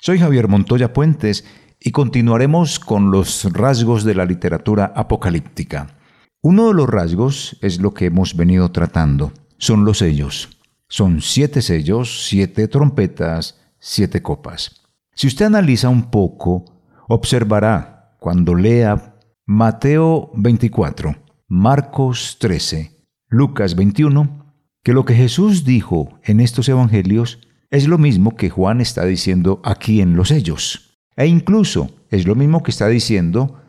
Soy Javier Montoya Puentes y continuaremos con los rasgos de la literatura apocalíptica. Uno de los rasgos es lo que hemos venido tratando, son los sellos. Son siete sellos, siete trompetas, siete copas. Si usted analiza un poco, observará cuando lea Mateo 24, Marcos 13, Lucas 21, que lo que Jesús dijo en estos evangelios es lo mismo que Juan está diciendo aquí en los sellos. E incluso es lo mismo que está diciendo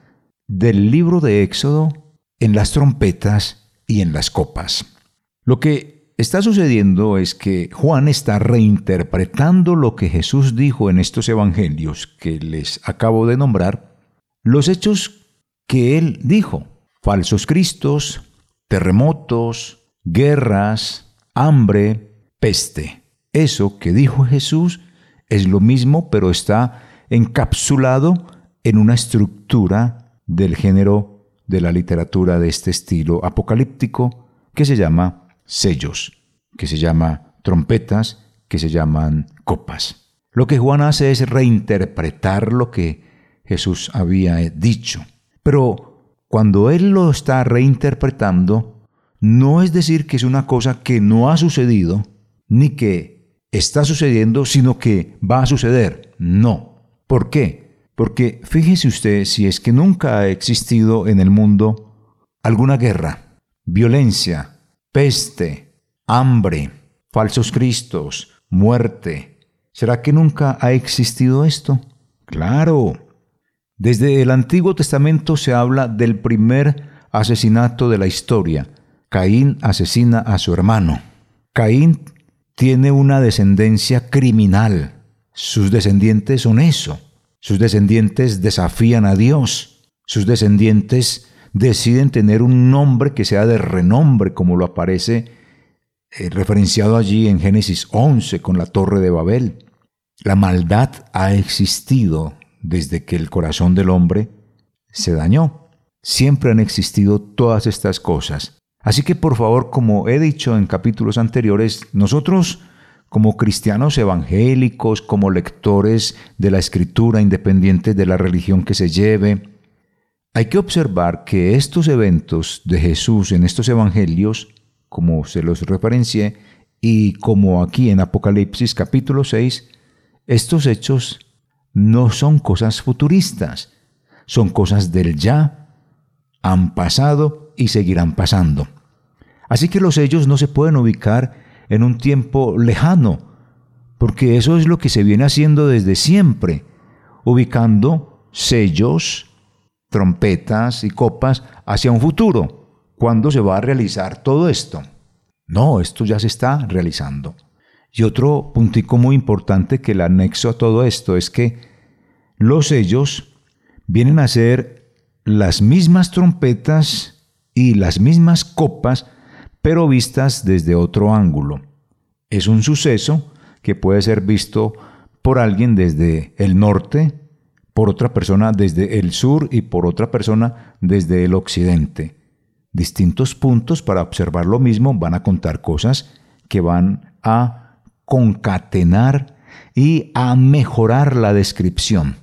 del libro de Éxodo en las trompetas y en las copas. Lo que está sucediendo es que Juan está reinterpretando lo que Jesús dijo en estos evangelios que les acabo de nombrar, los hechos que él dijo, falsos cristos, terremotos, guerras, hambre, peste. Eso que dijo Jesús es lo mismo, pero está encapsulado en una estructura del género de la literatura de este estilo apocalíptico que se llama sellos, que se llama trompetas, que se llaman copas. Lo que Juan hace es reinterpretar lo que Jesús había dicho. Pero cuando él lo está reinterpretando, no es decir que es una cosa que no ha sucedido, ni que está sucediendo, sino que va a suceder. No. ¿Por qué? Porque fíjese usted si es que nunca ha existido en el mundo alguna guerra, violencia, peste, hambre, falsos cristos, muerte. ¿Será que nunca ha existido esto? Claro. Desde el Antiguo Testamento se habla del primer asesinato de la historia. Caín asesina a su hermano. Caín tiene una descendencia criminal. Sus descendientes son eso. Sus descendientes desafían a Dios. Sus descendientes deciden tener un nombre que sea de renombre, como lo aparece eh, referenciado allí en Génesis 11 con la torre de Babel. La maldad ha existido desde que el corazón del hombre se dañó. Siempre han existido todas estas cosas. Así que por favor, como he dicho en capítulos anteriores, nosotros como cristianos evangélicos, como lectores de la escritura, independientes de la religión que se lleve, hay que observar que estos eventos de Jesús en estos evangelios, como se los referencié, y como aquí en Apocalipsis capítulo 6, estos hechos no son cosas futuristas, son cosas del ya, han pasado y seguirán pasando. Así que los sellos no se pueden ubicar en un tiempo lejano, porque eso es lo que se viene haciendo desde siempre, ubicando sellos, trompetas y copas hacia un futuro. ¿Cuándo se va a realizar todo esto? No, esto ya se está realizando. Y otro puntico muy importante que el anexo a todo esto es que los sellos vienen a ser las mismas trompetas y las mismas copas, pero vistas desde otro ángulo. Es un suceso que puede ser visto por alguien desde el norte, por otra persona desde el sur y por otra persona desde el occidente. Distintos puntos para observar lo mismo van a contar cosas que van a concatenar y a mejorar la descripción.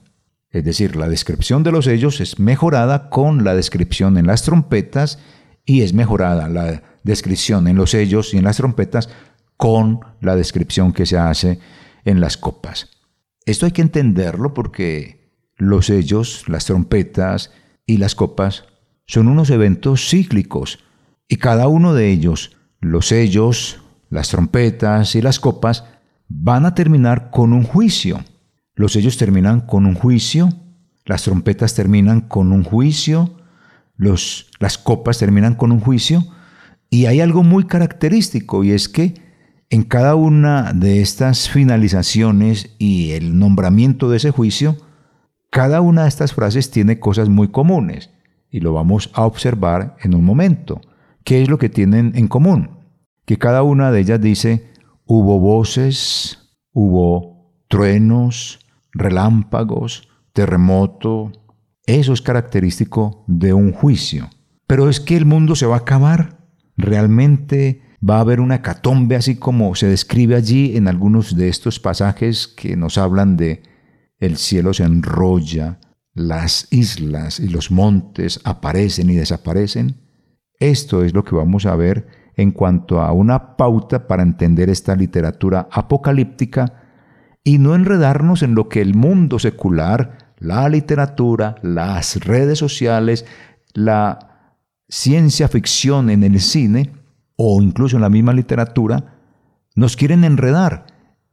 Es decir, la descripción de los sellos es mejorada con la descripción en las trompetas y es mejorada la descripción en los sellos y en las trompetas con la descripción que se hace en las copas. Esto hay que entenderlo porque los sellos, las trompetas y las copas son unos eventos cíclicos y cada uno de ellos, los sellos, las trompetas y las copas, van a terminar con un juicio. Los sellos terminan con un juicio, las trompetas terminan con un juicio, los, las copas terminan con un juicio, y hay algo muy característico y es que en cada una de estas finalizaciones y el nombramiento de ese juicio, cada una de estas frases tiene cosas muy comunes y lo vamos a observar en un momento. ¿Qué es lo que tienen en común? Que cada una de ellas dice, hubo voces, hubo truenos, relámpagos, terremoto. Eso es característico de un juicio. Pero es que el mundo se va a acabar. Realmente va a haber una catombe así como se describe allí en algunos de estos pasajes que nos hablan de el cielo se enrolla, las islas y los montes aparecen y desaparecen. Esto es lo que vamos a ver en cuanto a una pauta para entender esta literatura apocalíptica y no enredarnos en lo que el mundo secular, la literatura, las redes sociales, la ciencia ficción en el cine o incluso en la misma literatura, nos quieren enredar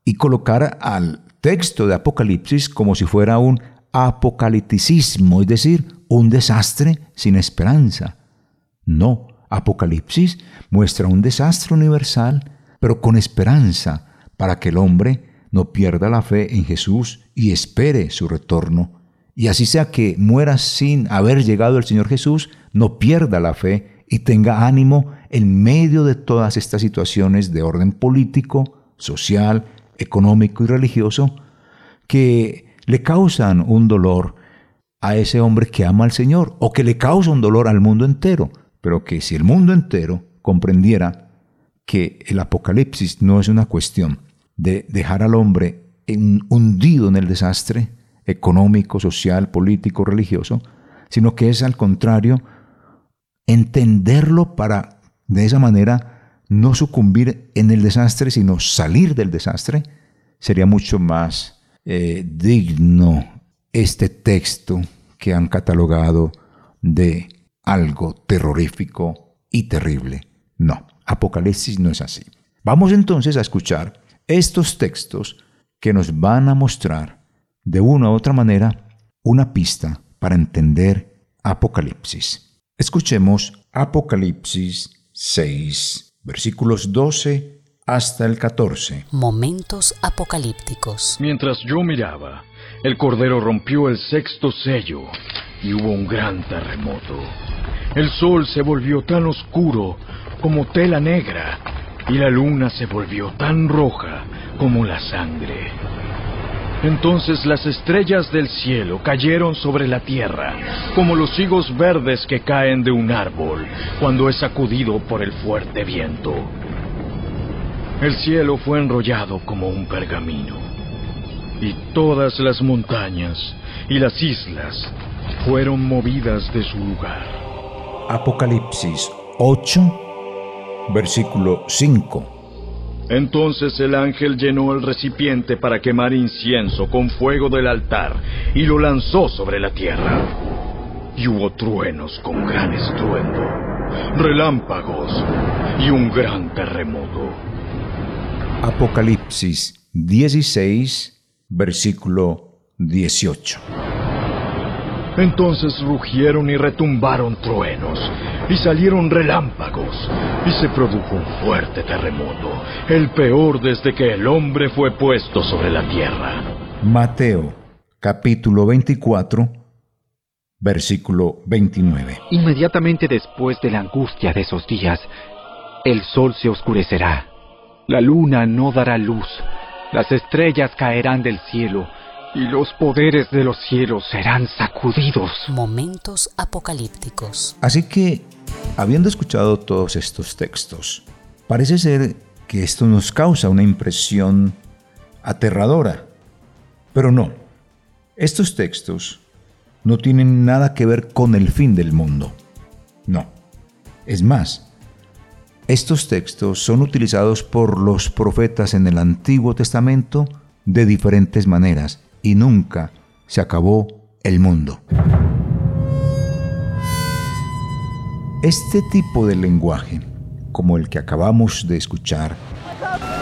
y colocar al texto de Apocalipsis como si fuera un apocalipticismo, es decir, un desastre sin esperanza. No, Apocalipsis muestra un desastre universal, pero con esperanza, para que el hombre no pierda la fe en Jesús y espere su retorno. Y así sea que muera sin haber llegado el Señor Jesús, no pierda la fe y tenga ánimo en medio de todas estas situaciones de orden político, social, económico y religioso que le causan un dolor a ese hombre que ama al Señor o que le causa un dolor al mundo entero, pero que si el mundo entero comprendiera que el apocalipsis no es una cuestión de dejar al hombre hundido en el desastre económico, social, político, religioso, sino que es al contrario entenderlo para de esa manera no sucumbir en el desastre, sino salir del desastre, sería mucho más eh, digno este texto que han catalogado de algo terrorífico y terrible. No, Apocalipsis no es así. Vamos entonces a escuchar estos textos que nos van a mostrar de una u otra manera una pista para entender Apocalipsis. Escuchemos Apocalipsis 6, versículos 12 hasta el 14. Momentos apocalípticos. Mientras yo miraba, el Cordero rompió el sexto sello y hubo un gran terremoto. El sol se volvió tan oscuro como tela negra y la luna se volvió tan roja como la sangre. Entonces las estrellas del cielo cayeron sobre la tierra, como los higos verdes que caen de un árbol cuando es sacudido por el fuerte viento. El cielo fue enrollado como un pergamino, y todas las montañas y las islas fueron movidas de su lugar. Apocalipsis 8, versículo 5. Entonces el ángel llenó el recipiente para quemar incienso con fuego del altar y lo lanzó sobre la tierra. Y hubo truenos con gran estruendo, relámpagos y un gran terremoto. Apocalipsis 16, versículo 18. Entonces rugieron y retumbaron truenos, y salieron relámpagos, y se produjo un fuerte terremoto, el peor desde que el hombre fue puesto sobre la tierra. Mateo, capítulo 24, versículo 29. Inmediatamente después de la angustia de esos días, el sol se oscurecerá la luna no dará luz, las estrellas caerán del cielo, y los poderes de los cielos serán sacudidos. Momentos apocalípticos. Así que, habiendo escuchado todos estos textos, parece ser que esto nos causa una impresión aterradora. Pero no, estos textos no tienen nada que ver con el fin del mundo. No. Es más, estos textos son utilizados por los profetas en el Antiguo Testamento de diferentes maneras y nunca se acabó el mundo. Este tipo de lenguaje, como el que acabamos de escuchar,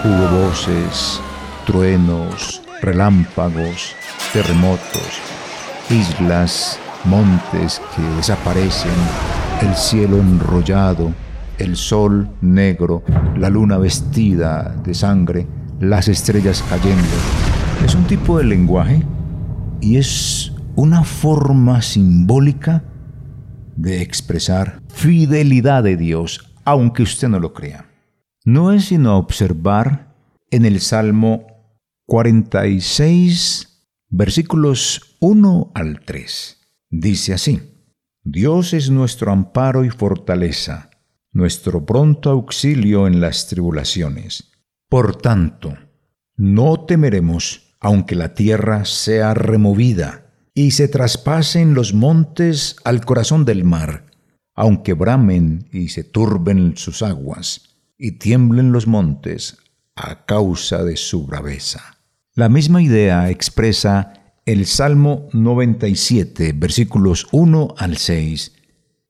hubo voces, truenos, relámpagos, terremotos, islas, montes que desaparecen, el cielo enrollado, el sol negro, la luna vestida de sangre, las estrellas cayendo. Es un tipo de lenguaje y es una forma simbólica de expresar fidelidad de Dios, aunque usted no lo crea. No es sino observar en el Salmo 46, versículos 1 al 3. Dice así, Dios es nuestro amparo y fortaleza, nuestro pronto auxilio en las tribulaciones. Por tanto, no temeremos, aunque la tierra sea removida y se traspasen los montes al corazón del mar, aunque bramen y se turben sus aguas, y tiemblen los montes a causa de su braveza. La misma idea expresa el Salmo 97, versículos 1 al 6.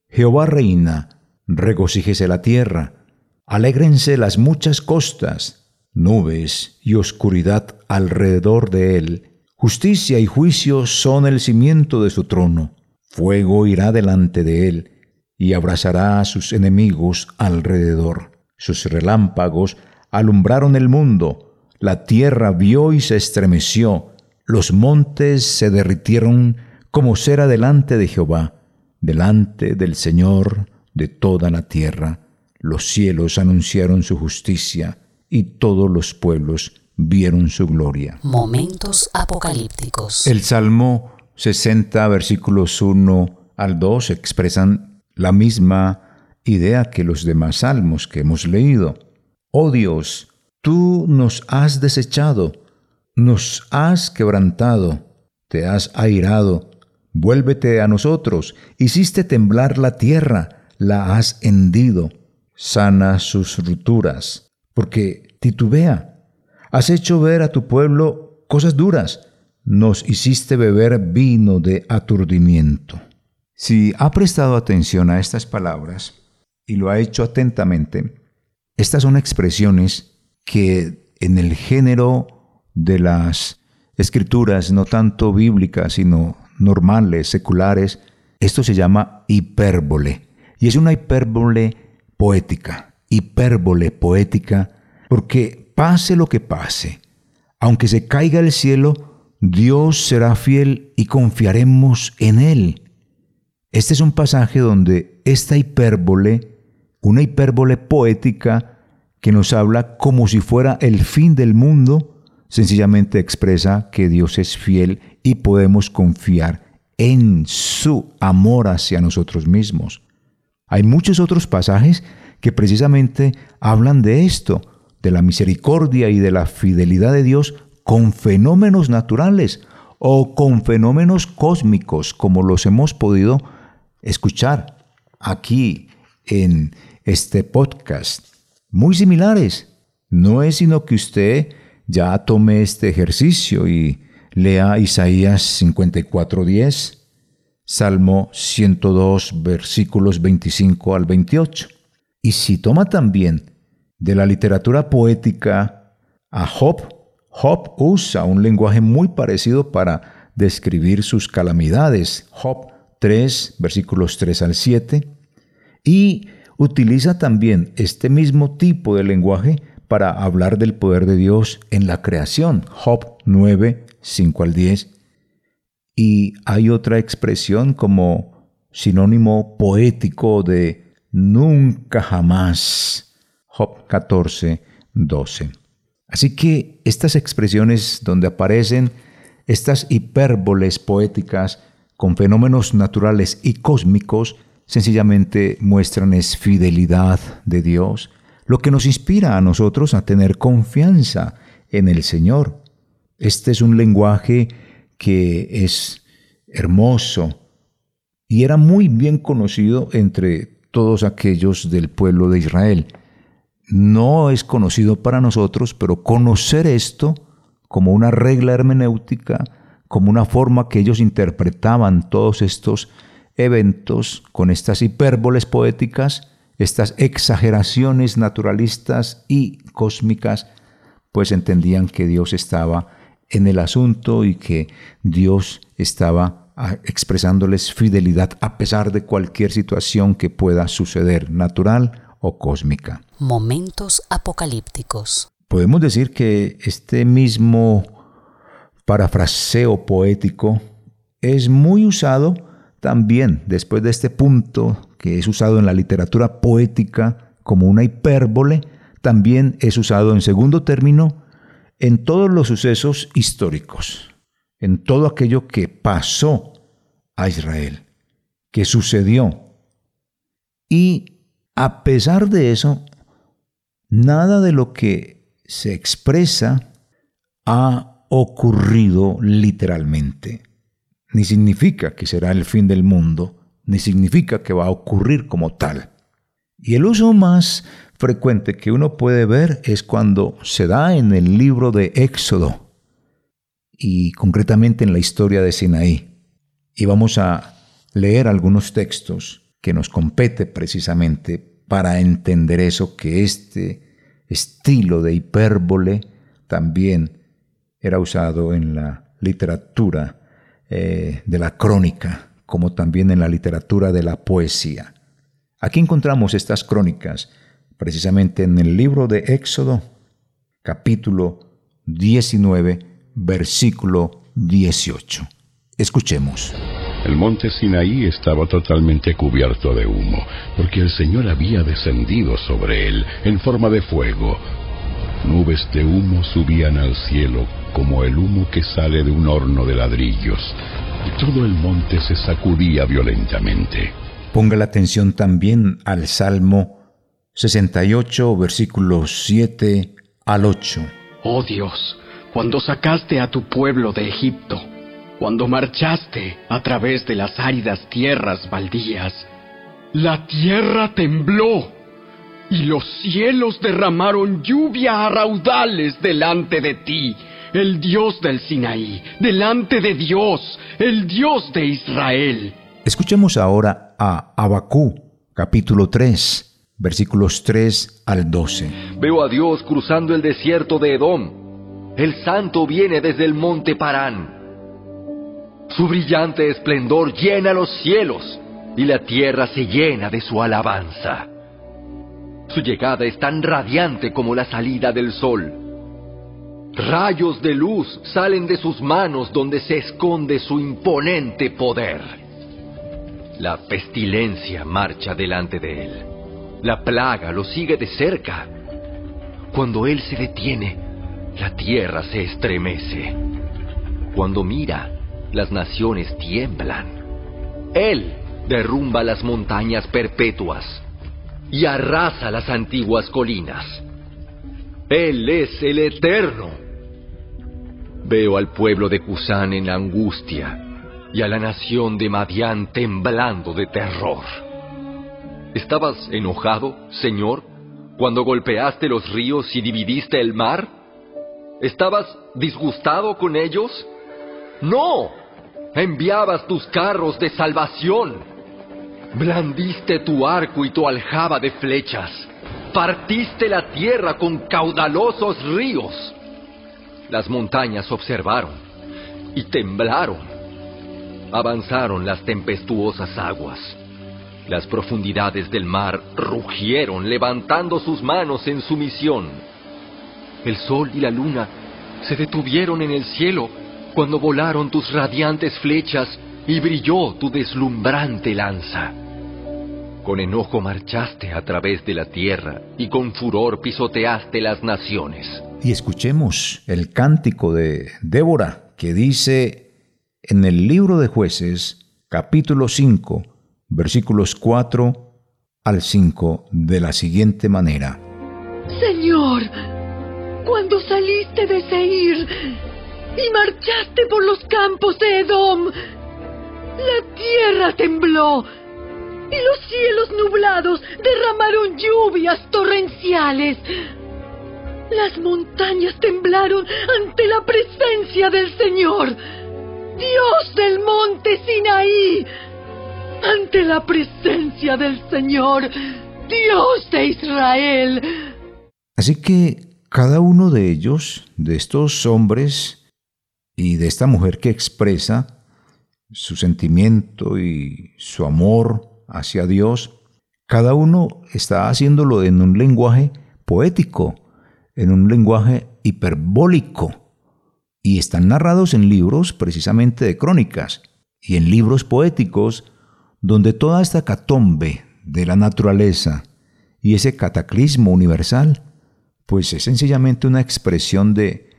Jehová reina, regocíjese la tierra, alégrense las muchas costas, nubes y oscuridad alrededor de él Justicia y juicio son el cimiento de su trono. Fuego irá delante de él y abrazará a sus enemigos alrededor. Sus relámpagos alumbraron el mundo. La tierra vio y se estremeció. Los montes se derritieron como cera delante de Jehová, delante del Señor de toda la tierra. Los cielos anunciaron su justicia y todos los pueblos vieron su gloria. Momentos apocalípticos. El Salmo 60, versículos 1 al 2 expresan la misma idea que los demás salmos que hemos leído. Oh Dios, tú nos has desechado, nos has quebrantado, te has airado, vuélvete a nosotros, hiciste temblar la tierra, la has hendido, sana sus rupturas, porque titubea Has hecho ver a tu pueblo cosas duras. Nos hiciste beber vino de aturdimiento. Si ha prestado atención a estas palabras y lo ha hecho atentamente, estas son expresiones que en el género de las escrituras, no tanto bíblicas, sino normales, seculares, esto se llama hipérbole. Y es una hipérbole poética, hipérbole poética, porque pase lo que pase, aunque se caiga el cielo, Dios será fiel y confiaremos en Él. Este es un pasaje donde esta hipérbole, una hipérbole poética que nos habla como si fuera el fin del mundo, sencillamente expresa que Dios es fiel y podemos confiar en su amor hacia nosotros mismos. Hay muchos otros pasajes que precisamente hablan de esto, de la misericordia y de la fidelidad de Dios con fenómenos naturales o con fenómenos cósmicos como los hemos podido escuchar aquí en este podcast. Muy similares. No es sino que usted ya tome este ejercicio y lea Isaías 54.10, Salmo 102 versículos 25 al 28. Y si toma también de la literatura poética a Job, Job usa un lenguaje muy parecido para describir sus calamidades. Job 3, versículos 3 al 7. Y utiliza también este mismo tipo de lenguaje para hablar del poder de Dios en la creación. Job 9, 5 al 10. Y hay otra expresión como sinónimo poético de nunca jamás. Job 14, 12. Así que estas expresiones donde aparecen estas hipérboles poéticas con fenómenos naturales y cósmicos sencillamente muestran es fidelidad de Dios, lo que nos inspira a nosotros a tener confianza en el Señor. Este es un lenguaje que es hermoso y era muy bien conocido entre todos aquellos del pueblo de Israel. No es conocido para nosotros, pero conocer esto como una regla hermenéutica, como una forma que ellos interpretaban todos estos eventos con estas hipérboles poéticas, estas exageraciones naturalistas y cósmicas, pues entendían que Dios estaba en el asunto y que Dios estaba expresándoles fidelidad a pesar de cualquier situación que pueda suceder, natural o cósmica. Momentos apocalípticos. Podemos decir que este mismo parafraseo poético es muy usado también después de este punto que es usado en la literatura poética como una hipérbole, también es usado en segundo término en todos los sucesos históricos, en todo aquello que pasó a Israel, que sucedió. Y a pesar de eso, nada de lo que se expresa ha ocurrido literalmente. Ni significa que será el fin del mundo, ni significa que va a ocurrir como tal. Y el uso más frecuente que uno puede ver es cuando se da en el libro de Éxodo y concretamente en la historia de Sinaí. Y vamos a leer algunos textos que nos compete precisamente para entender eso, que este estilo de hipérbole también era usado en la literatura eh, de la crónica, como también en la literatura de la poesía. Aquí encontramos estas crónicas precisamente en el libro de Éxodo, capítulo 19, versículo 18. Escuchemos. El monte Sinaí estaba totalmente cubierto de humo, porque el Señor había descendido sobre él en forma de fuego. Nubes de humo subían al cielo como el humo que sale de un horno de ladrillos, y todo el monte se sacudía violentamente. Ponga la atención también al Salmo 68, versículos 7 al 8. Oh Dios, cuando sacaste a tu pueblo de Egipto, cuando marchaste a través de las áridas tierras baldías, la tierra tembló y los cielos derramaron lluvia a raudales delante de ti, el Dios del Sinaí, delante de Dios, el Dios de Israel. Escuchemos ahora a Abacú, capítulo 3, versículos 3 al 12. Veo a Dios cruzando el desierto de Edom. El santo viene desde el monte Parán. Su brillante esplendor llena los cielos y la tierra se llena de su alabanza. Su llegada es tan radiante como la salida del sol. Rayos de luz salen de sus manos donde se esconde su imponente poder. La pestilencia marcha delante de él. La plaga lo sigue de cerca. Cuando él se detiene, la tierra se estremece. Cuando mira, las naciones tiemblan. Él derrumba las montañas perpetuas y arrasa las antiguas colinas. Él es el eterno. Veo al pueblo de Cusán en angustia y a la nación de Madián temblando de terror. ¿Estabas enojado, Señor, cuando golpeaste los ríos y dividiste el mar? ¿Estabas disgustado con ellos? No, enviabas tus carros de salvación. Blandiste tu arco y tu aljaba de flechas. Partiste la tierra con caudalosos ríos. Las montañas observaron y temblaron. Avanzaron las tempestuosas aguas. Las profundidades del mar rugieron levantando sus manos en sumisión. El sol y la luna se detuvieron en el cielo cuando volaron tus radiantes flechas y brilló tu deslumbrante lanza. Con enojo marchaste a través de la tierra y con furor pisoteaste las naciones. Y escuchemos el cántico de Débora que dice en el libro de jueces capítulo 5 versículos 4 al 5 de la siguiente manera. Señor, cuando saliste de Seir, y marchaste por los campos de Edom. La tierra tembló y los cielos nublados derramaron lluvias torrenciales. Las montañas temblaron ante la presencia del Señor, Dios del monte Sinaí, ante la presencia del Señor, Dios de Israel. Así que cada uno de ellos, de estos hombres, y de esta mujer que expresa su sentimiento y su amor hacia Dios, cada uno está haciéndolo en un lenguaje poético, en un lenguaje hiperbólico, y están narrados en libros precisamente de crónicas. y en libros poéticos donde toda esta catombe de la naturaleza y ese cataclismo universal, pues es sencillamente una expresión de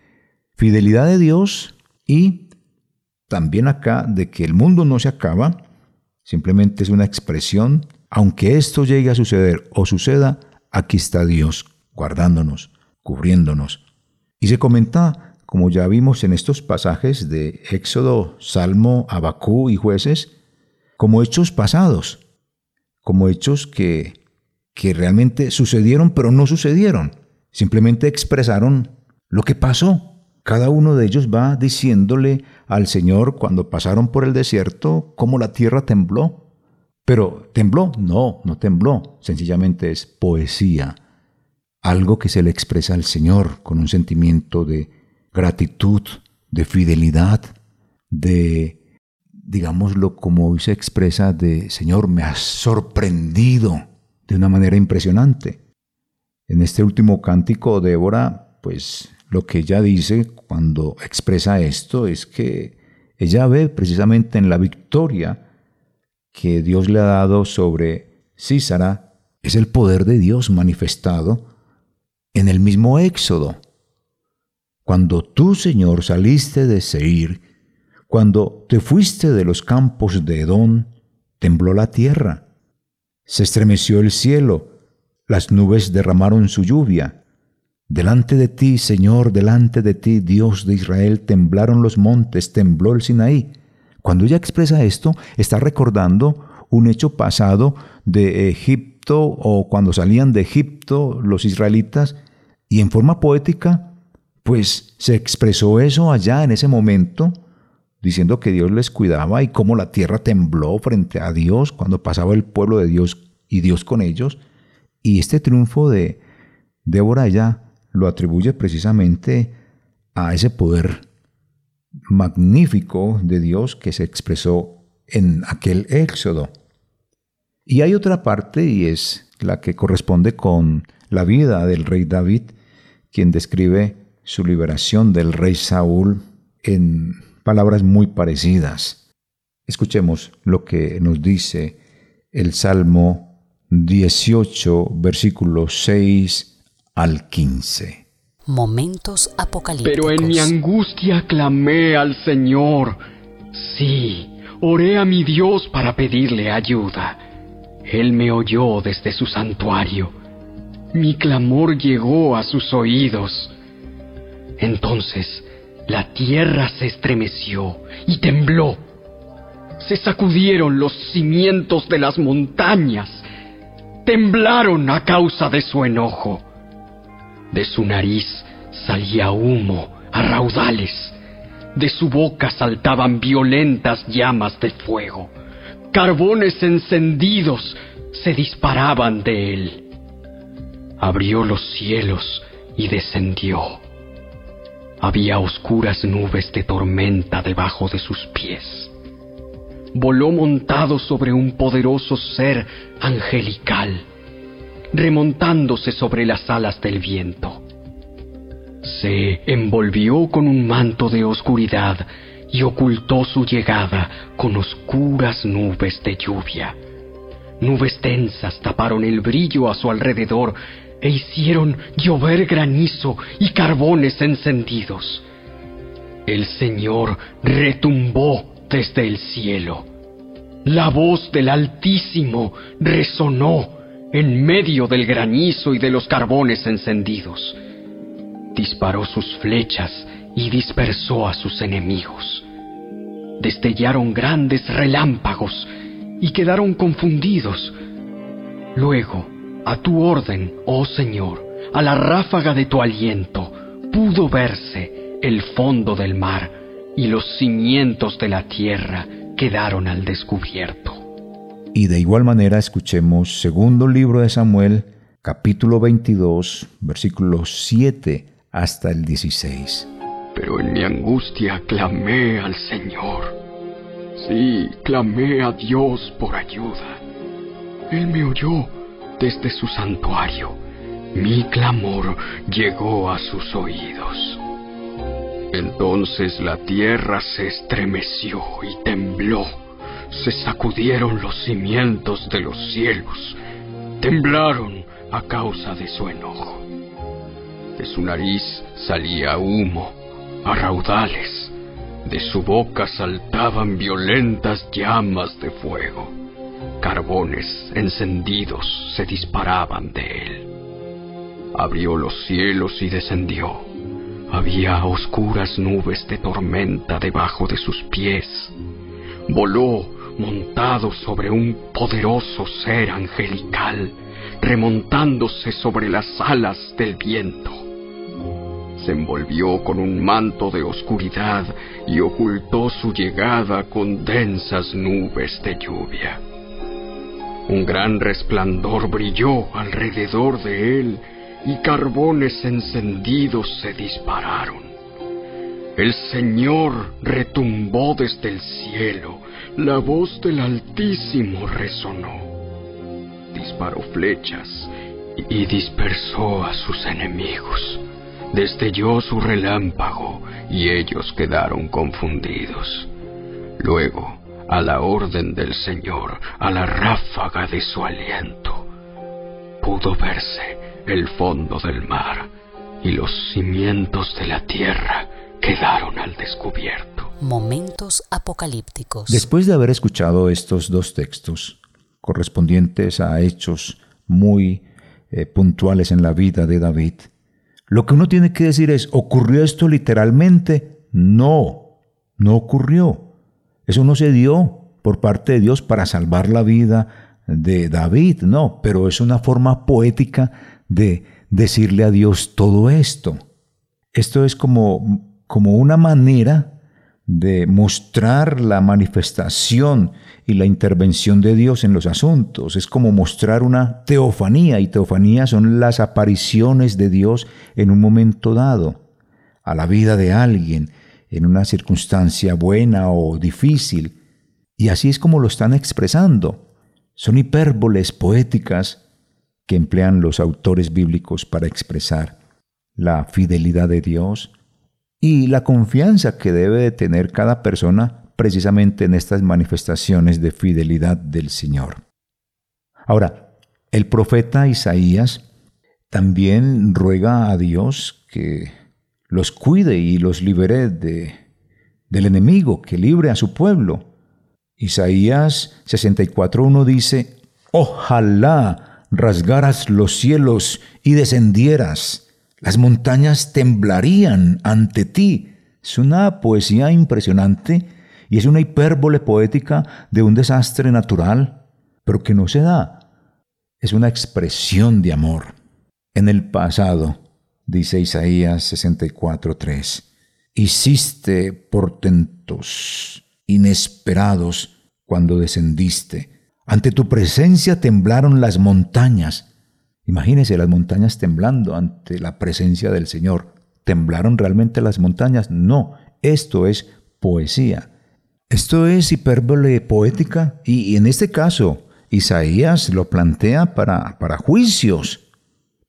fidelidad de Dios y también acá de que el mundo no se acaba, simplemente es una expresión, aunque esto llegue a suceder o suceda, aquí está Dios guardándonos, cubriéndonos. Y se comenta, como ya vimos en estos pasajes de Éxodo, Salmo, Abacú y Jueces, como hechos pasados, como hechos que, que realmente sucedieron pero no sucedieron, simplemente expresaron lo que pasó. Cada uno de ellos va diciéndole al Señor cuando pasaron por el desierto cómo la tierra tembló. Pero tembló, no, no tembló, sencillamente es poesía, algo que se le expresa al Señor con un sentimiento de gratitud, de fidelidad, de, digámoslo como hoy se expresa, de Señor, me has sorprendido de una manera impresionante. En este último cántico, Débora, pues lo que ella dice cuando expresa esto es que ella ve precisamente en la victoria que Dios le ha dado sobre Císara, es el poder de Dios manifestado en el mismo Éxodo. Cuando tú, Señor, saliste de Seir, cuando te fuiste de los campos de Edón, tembló la tierra, se estremeció el cielo, las nubes derramaron su lluvia. Delante de ti, Señor, delante de ti, Dios de Israel, temblaron los montes, tembló el Sinaí. Cuando ella expresa esto, está recordando un hecho pasado de Egipto o cuando salían de Egipto los israelitas y en forma poética, pues se expresó eso allá en ese momento, diciendo que Dios les cuidaba y cómo la tierra tembló frente a Dios cuando pasaba el pueblo de Dios y Dios con ellos. Y este triunfo de Débora lo atribuye precisamente a ese poder magnífico de Dios que se expresó en aquel éxodo. Y hay otra parte y es la que corresponde con la vida del rey David, quien describe su liberación del rey Saúl en palabras muy parecidas. Escuchemos lo que nos dice el Salmo 18, versículos 6 al 15. Momentos apocalípticos. Pero en mi angustia clamé al Señor. Sí, oré a mi Dios para pedirle ayuda. Él me oyó desde su santuario. Mi clamor llegó a sus oídos. Entonces la tierra se estremeció y tembló. Se sacudieron los cimientos de las montañas. Temblaron a causa de su enojo. De su nariz salía humo a raudales. De su boca saltaban violentas llamas de fuego. Carbones encendidos se disparaban de él. Abrió los cielos y descendió. Había oscuras nubes de tormenta debajo de sus pies. Voló montado sobre un poderoso ser angelical remontándose sobre las alas del viento. Se envolvió con un manto de oscuridad y ocultó su llegada con oscuras nubes de lluvia. Nubes tensas taparon el brillo a su alrededor e hicieron llover granizo y carbones encendidos. El Señor retumbó desde el cielo. La voz del Altísimo resonó en medio del granizo y de los carbones encendidos. Disparó sus flechas y dispersó a sus enemigos. Destellaron grandes relámpagos y quedaron confundidos. Luego, a tu orden, oh Señor, a la ráfaga de tu aliento, pudo verse el fondo del mar y los cimientos de la tierra quedaron al descubierto. Y de igual manera escuchemos segundo libro de Samuel, capítulo 22, versículos 7 hasta el 16. Pero en mi angustia clamé al Señor. Sí, clamé a Dios por ayuda. Él me oyó desde su santuario. Mi clamor llegó a sus oídos. Entonces la tierra se estremeció y tembló. Se sacudieron los cimientos de los cielos. Temblaron a causa de su enojo. De su nariz salía humo a raudales. De su boca saltaban violentas llamas de fuego. Carbones encendidos se disparaban de él. Abrió los cielos y descendió. Había oscuras nubes de tormenta debajo de sus pies. Voló montado sobre un poderoso ser angelical, remontándose sobre las alas del viento. Se envolvió con un manto de oscuridad y ocultó su llegada con densas nubes de lluvia. Un gran resplandor brilló alrededor de él y carbones encendidos se dispararon. El Señor retumbó desde el cielo, la voz del Altísimo resonó. Disparó flechas y dispersó a sus enemigos. Destelló su relámpago y ellos quedaron confundidos. Luego, a la orden del Señor, a la ráfaga de su aliento, pudo verse el fondo del mar y los cimientos de la tierra quedaron al descubierto. Momentos apocalípticos. Después de haber escuchado estos dos textos, correspondientes a hechos muy eh, puntuales en la vida de David, lo que uno tiene que decir es, ¿ocurrió esto literalmente? No, no ocurrió. Eso no se dio por parte de Dios para salvar la vida de David, no, pero es una forma poética de decirle a Dios todo esto. Esto es como, como una manera de mostrar la manifestación y la intervención de Dios en los asuntos. Es como mostrar una teofanía, y teofanía son las apariciones de Dios en un momento dado, a la vida de alguien, en una circunstancia buena o difícil. Y así es como lo están expresando. Son hipérboles poéticas que emplean los autores bíblicos para expresar la fidelidad de Dios y la confianza que debe de tener cada persona precisamente en estas manifestaciones de fidelidad del Señor. Ahora, el profeta Isaías también ruega a Dios que los cuide y los libere de, del enemigo, que libre a su pueblo. Isaías 64.1 dice, Ojalá rasgaras los cielos y descendieras, las montañas temblarían ante ti. Es una poesía impresionante y es una hipérbole poética de un desastre natural, pero que no se da. Es una expresión de amor. En el pasado, dice Isaías 64:3, hiciste portentos inesperados cuando descendiste ante tu presencia temblaron las montañas. Imagínese las montañas temblando ante la presencia del Señor. ¿Temblaron realmente las montañas? No, esto es poesía. Esto es hipérbole poética y, en este caso Isaías lo plantea para, para juicios.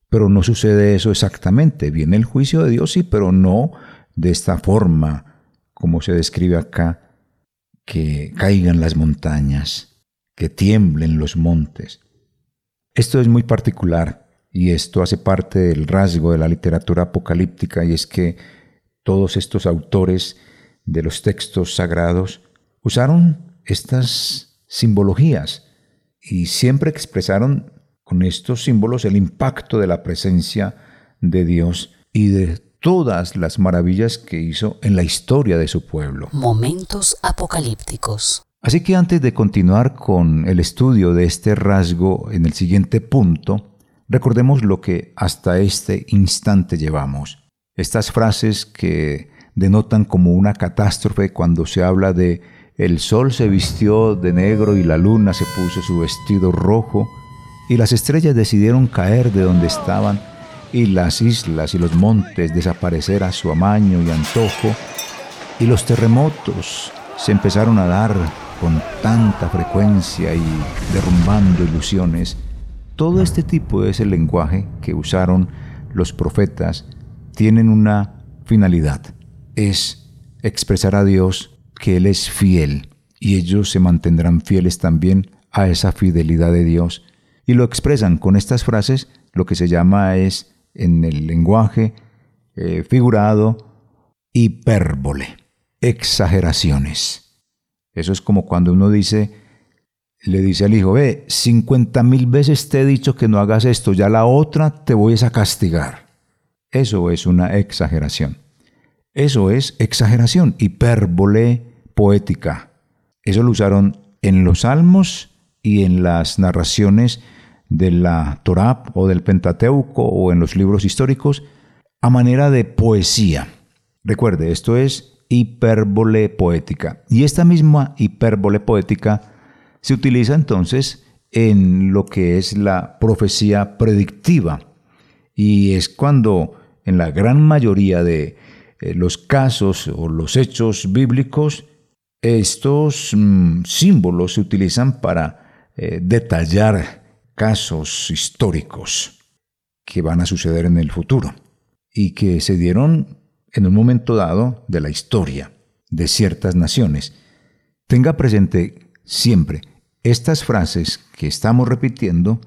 Pero no sucede eso exactamente. Viene el juicio de Dios, sí, pero no de esta forma como se describe acá, que caigan las montañas que tiemblen los montes. Esto es muy particular y esto hace parte del rasgo de la literatura apocalíptica y es que todos estos autores de los textos sagrados usaron estas simbologías y siempre expresaron con estos símbolos el impacto de la presencia de Dios y de todas las maravillas que hizo en la historia de su pueblo. Momentos apocalípticos. Así que antes de continuar con el estudio de este rasgo en el siguiente punto, recordemos lo que hasta este instante llevamos. Estas frases que denotan como una catástrofe cuando se habla de el sol se vistió de negro y la luna se puso su vestido rojo y las estrellas decidieron caer de donde estaban y las islas y los montes desaparecer a su amaño y antojo y los terremotos se empezaron a dar con tanta frecuencia y derrumbando ilusiones, todo este tipo de lenguaje que usaron los profetas tienen una finalidad. es expresar a Dios que Él es fiel y ellos se mantendrán fieles también a esa fidelidad de Dios. Y lo expresan con estas frases, lo que se llama es en el lenguaje eh, figurado hipérbole, exageraciones. Eso es como cuando uno dice, le dice al hijo, ve, cincuenta mil veces te he dicho que no hagas esto, ya la otra te voy a castigar. Eso es una exageración. Eso es exageración, hipérbole poética. Eso lo usaron en los salmos y en las narraciones de la Torá o del Pentateuco o en los libros históricos a manera de poesía. Recuerde, esto es hipérbole poética. Y esta misma hipérbole poética se utiliza entonces en lo que es la profecía predictiva. Y es cuando en la gran mayoría de eh, los casos o los hechos bíblicos, estos mm, símbolos se utilizan para eh, detallar casos históricos que van a suceder en el futuro y que se dieron en un momento dado de la historia de ciertas naciones. Tenga presente siempre, estas frases que estamos repitiendo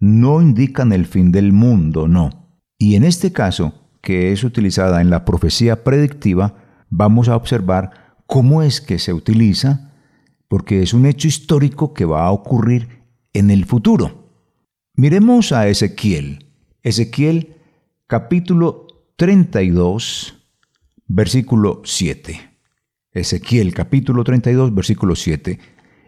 no indican el fin del mundo, no. Y en este caso, que es utilizada en la profecía predictiva, vamos a observar cómo es que se utiliza, porque es un hecho histórico que va a ocurrir en el futuro. Miremos a Ezequiel. Ezequiel capítulo 32, versículo 7. Ezequiel capítulo 32, versículo 7.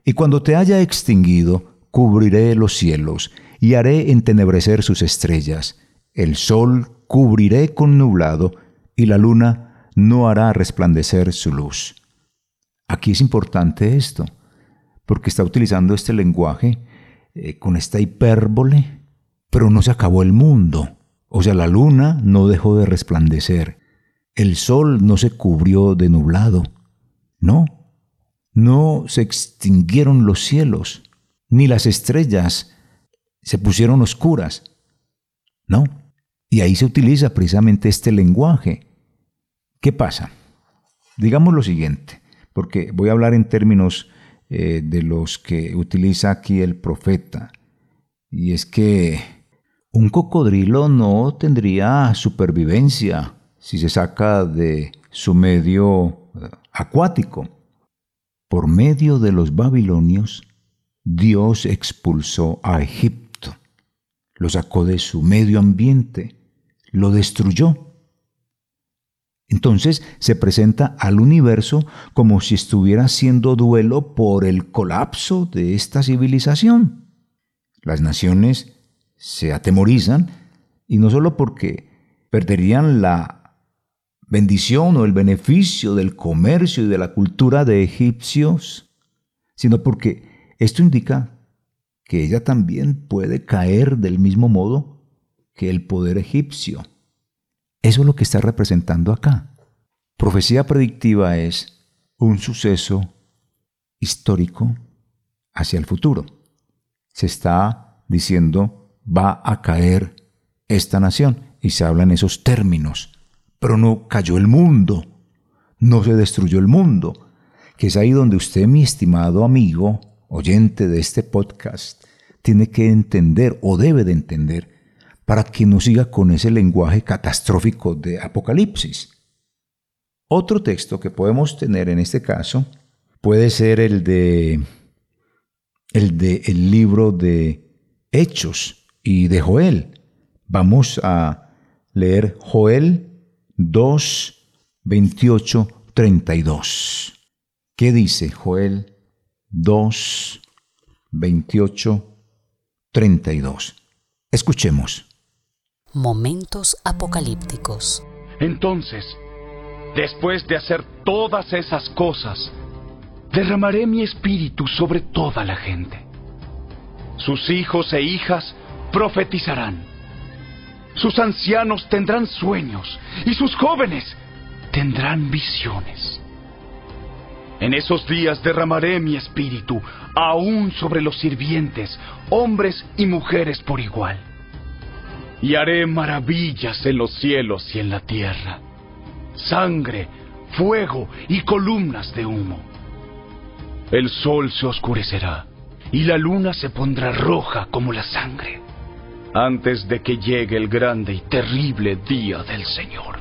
Y cuando te haya extinguido, cubriré los cielos y haré entenebrecer sus estrellas. El sol cubriré con nublado y la luna no hará resplandecer su luz. Aquí es importante esto, porque está utilizando este lenguaje eh, con esta hipérbole, pero no se acabó el mundo. O sea, la luna no dejó de resplandecer. El sol no se cubrió de nublado. No, no se extinguieron los cielos, ni las estrellas se pusieron oscuras. No. Y ahí se utiliza precisamente este lenguaje. ¿Qué pasa? Digamos lo siguiente, porque voy a hablar en términos eh, de los que utiliza aquí el profeta. Y es que un cocodrilo no tendría supervivencia si se saca de su medio eh, acuático. Por medio de los babilonios, Dios expulsó a Egipto, lo sacó de su medio ambiente, lo destruyó. Entonces se presenta al universo como si estuviera haciendo duelo por el colapso de esta civilización. Las naciones se atemorizan y no solo porque perderían la bendición o el beneficio del comercio y de la cultura de egipcios, sino porque esto indica que ella también puede caer del mismo modo que el poder egipcio. Eso es lo que está representando acá. Profecía predictiva es un suceso histórico hacia el futuro. Se está diciendo va a caer esta nación y se habla en esos términos. Pero no cayó el mundo, no se destruyó el mundo, que es ahí donde usted, mi estimado amigo, oyente de este podcast, tiene que entender o debe de entender para que no siga con ese lenguaje catastrófico de Apocalipsis. Otro texto que podemos tener en este caso puede ser el de el de el libro de Hechos y de Joel. Vamos a leer Joel 2 28 32. ¿Qué dice Joel 2 28 32? Escuchemos. Momentos apocalípticos. Entonces, después de hacer todas esas cosas, derramaré mi espíritu sobre toda la gente. Sus hijos e hijas profetizarán. Sus ancianos tendrán sueños y sus jóvenes tendrán visiones. En esos días derramaré mi espíritu aún sobre los sirvientes, hombres y mujeres por igual y haré maravillas en los cielos y en la tierra. Sangre, fuego y columnas de humo. El sol se oscurecerá y la luna se pondrá roja como la sangre antes de que llegue el grande y terrible día del Señor.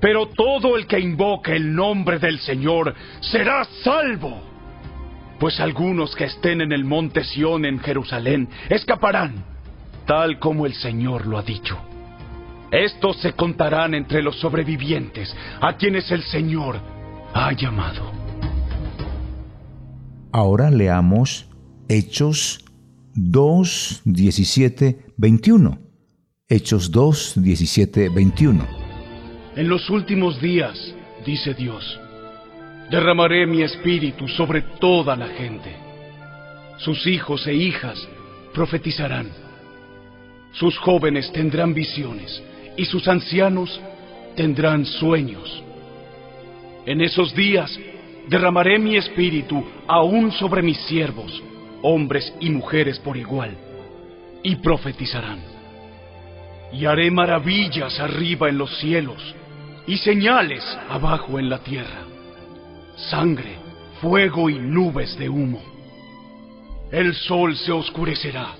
Pero todo el que invoque el nombre del Señor será salvo. Pues algunos que estén en el monte Sión en Jerusalén escaparán, tal como el Señor lo ha dicho. Estos se contarán entre los sobrevivientes, a quienes el Señor ha llamado. Ahora leamos Hechos 2, 17, 21. Hechos 2, 17, 21. En los últimos días, dice Dios, derramaré mi espíritu sobre toda la gente. Sus hijos e hijas profetizarán. Sus jóvenes tendrán visiones y sus ancianos tendrán sueños. En esos días derramaré mi espíritu aún sobre mis siervos hombres y mujeres por igual, y profetizarán. Y haré maravillas arriba en los cielos, y señales abajo en la tierra, sangre, fuego y nubes de humo. El sol se oscurecerá,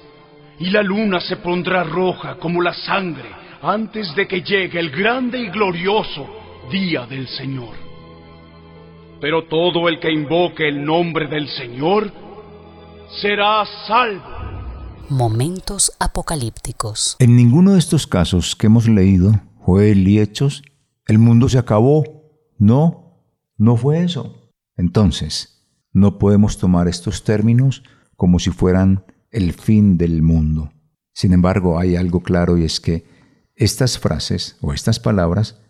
y la luna se pondrá roja como la sangre antes de que llegue el grande y glorioso día del Señor. Pero todo el que invoque el nombre del Señor será salvo. Momentos apocalípticos. En ninguno de estos casos que hemos leído, Joel y Hechos, el mundo se acabó. No, no fue eso. Entonces, no podemos tomar estos términos como si fueran el fin del mundo. Sin embargo, hay algo claro y es que estas frases o estas palabras,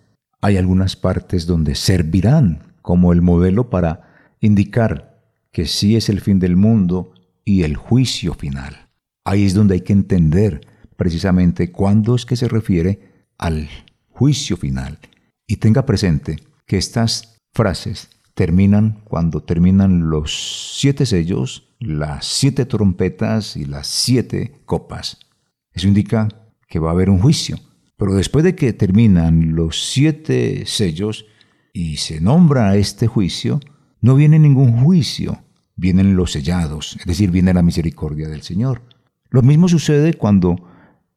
hay algunas partes donde servirán como el modelo para indicar que sí es el fin del mundo y el juicio final. Ahí es donde hay que entender precisamente cuándo es que se refiere al juicio final. Y tenga presente que estas frases terminan cuando terminan los siete sellos, las siete trompetas y las siete copas. Eso indica que va a haber un juicio. Pero después de que terminan los siete sellos y se nombra este juicio, no viene ningún juicio, vienen los sellados, es decir, viene la misericordia del Señor. Lo mismo sucede cuando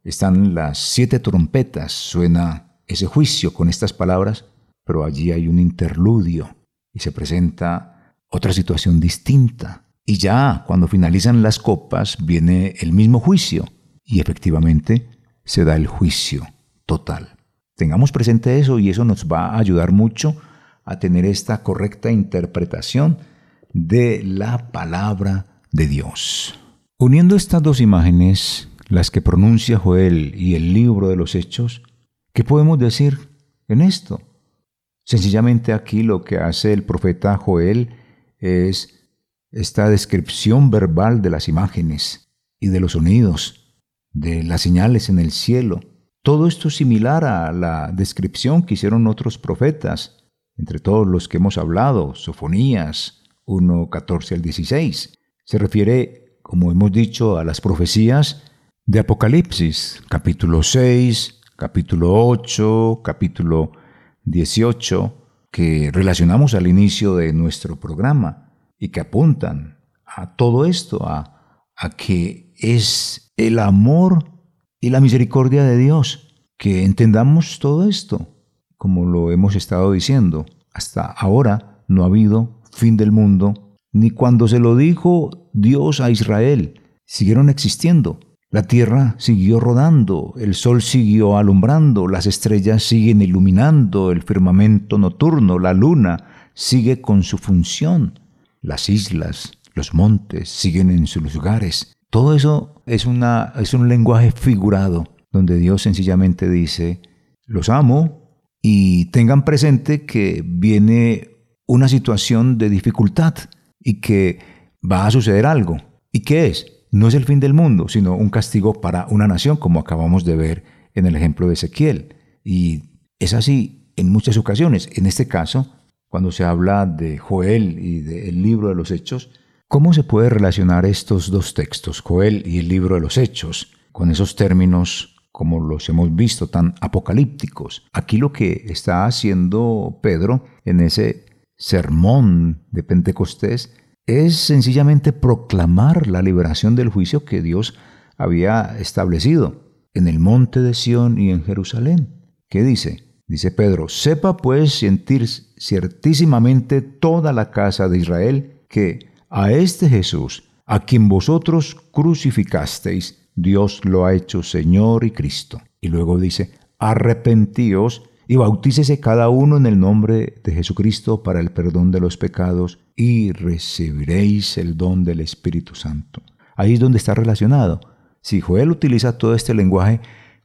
están las siete trompetas, suena ese juicio con estas palabras, pero allí hay un interludio y se presenta otra situación distinta. Y ya cuando finalizan las copas viene el mismo juicio y efectivamente se da el juicio total. Tengamos presente eso y eso nos va a ayudar mucho a tener esta correcta interpretación de la palabra de Dios. Uniendo estas dos imágenes, las que pronuncia Joel y el libro de los Hechos, ¿qué podemos decir en esto? Sencillamente aquí lo que hace el profeta Joel es esta descripción verbal de las imágenes y de los sonidos, de las señales en el cielo. Todo esto es similar a la descripción que hicieron otros profetas, entre todos los que hemos hablado, Sofonías, 1, 14 al 16. Se refiere, como hemos dicho, a las profecías de Apocalipsis, capítulo 6, capítulo 8, capítulo 18, que relacionamos al inicio de nuestro programa y que apuntan a todo esto, a, a que es el amor y la misericordia de Dios. Que entendamos todo esto, como lo hemos estado diciendo. Hasta ahora no ha habido fin del mundo, ni cuando se lo dijo Dios a Israel, siguieron existiendo. La tierra siguió rodando, el sol siguió alumbrando, las estrellas siguen iluminando, el firmamento nocturno, la luna sigue con su función, las islas, los montes siguen en sus lugares. Todo eso es, una, es un lenguaje figurado, donde Dios sencillamente dice, los amo y tengan presente que viene una situación de dificultad y que va a suceder algo. ¿Y qué es? No es el fin del mundo, sino un castigo para una nación, como acabamos de ver en el ejemplo de Ezequiel. Y es así en muchas ocasiones. En este caso, cuando se habla de Joel y del libro de los Hechos, ¿cómo se puede relacionar estos dos textos, Joel y el libro de los Hechos, con esos términos como los hemos visto, tan apocalípticos. Aquí lo que está haciendo Pedro en ese sermón de Pentecostés es sencillamente proclamar la liberación del juicio que Dios había establecido en el monte de Sión y en Jerusalén. ¿Qué dice? Dice Pedro, sepa pues sentir ciertísimamente toda la casa de Israel que a este Jesús, a quien vosotros crucificasteis, Dios lo ha hecho Señor y Cristo. Y luego dice, arrepentíos y bautícese cada uno en el nombre de Jesucristo para el perdón de los pecados y recibiréis el don del Espíritu Santo. Ahí es donde está relacionado. Si Joel utiliza todo este lenguaje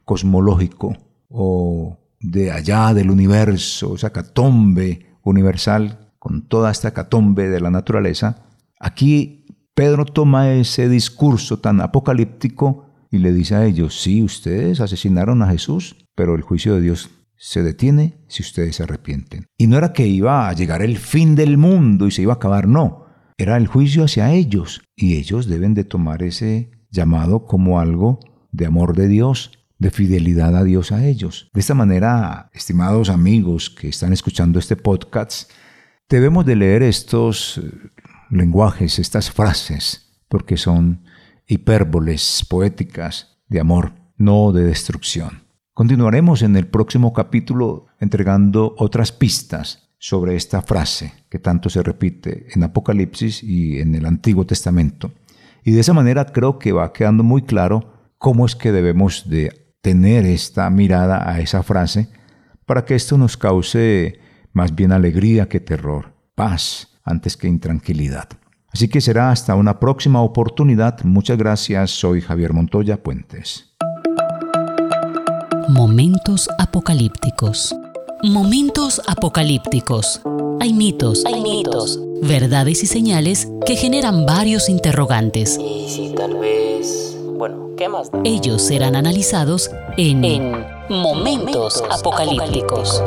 cosmológico o de allá del universo, esa catombe universal, con toda esta catombe de la naturaleza, aquí Pedro toma ese discurso tan apocalíptico y le dice a ellos, sí, ustedes asesinaron a Jesús, pero el juicio de Dios se detiene si ustedes se arrepienten. Y no era que iba a llegar el fin del mundo y se iba a acabar, no. Era el juicio hacia ellos y ellos deben de tomar ese llamado como algo de amor de Dios, de fidelidad a Dios a ellos. De esta manera, estimados amigos que están escuchando este podcast, debemos de leer estos eh, lenguajes, estas frases, porque son hipérboles poéticas de amor, no de destrucción. Continuaremos en el próximo capítulo entregando otras pistas sobre esta frase que tanto se repite en Apocalipsis y en el Antiguo Testamento. Y de esa manera creo que va quedando muy claro cómo es que debemos de tener esta mirada a esa frase para que esto nos cause más bien alegría que terror, paz antes que intranquilidad. Así que será hasta una próxima oportunidad. Muchas gracias. Soy Javier Montoya Puentes. Momentos apocalípticos. Momentos apocalípticos. Hay mitos, hay mitos, verdades y señales que generan varios interrogantes. Y si tal vez... Bueno, ¿qué más? Ellos serán analizados en, Momentos, apocalípticos.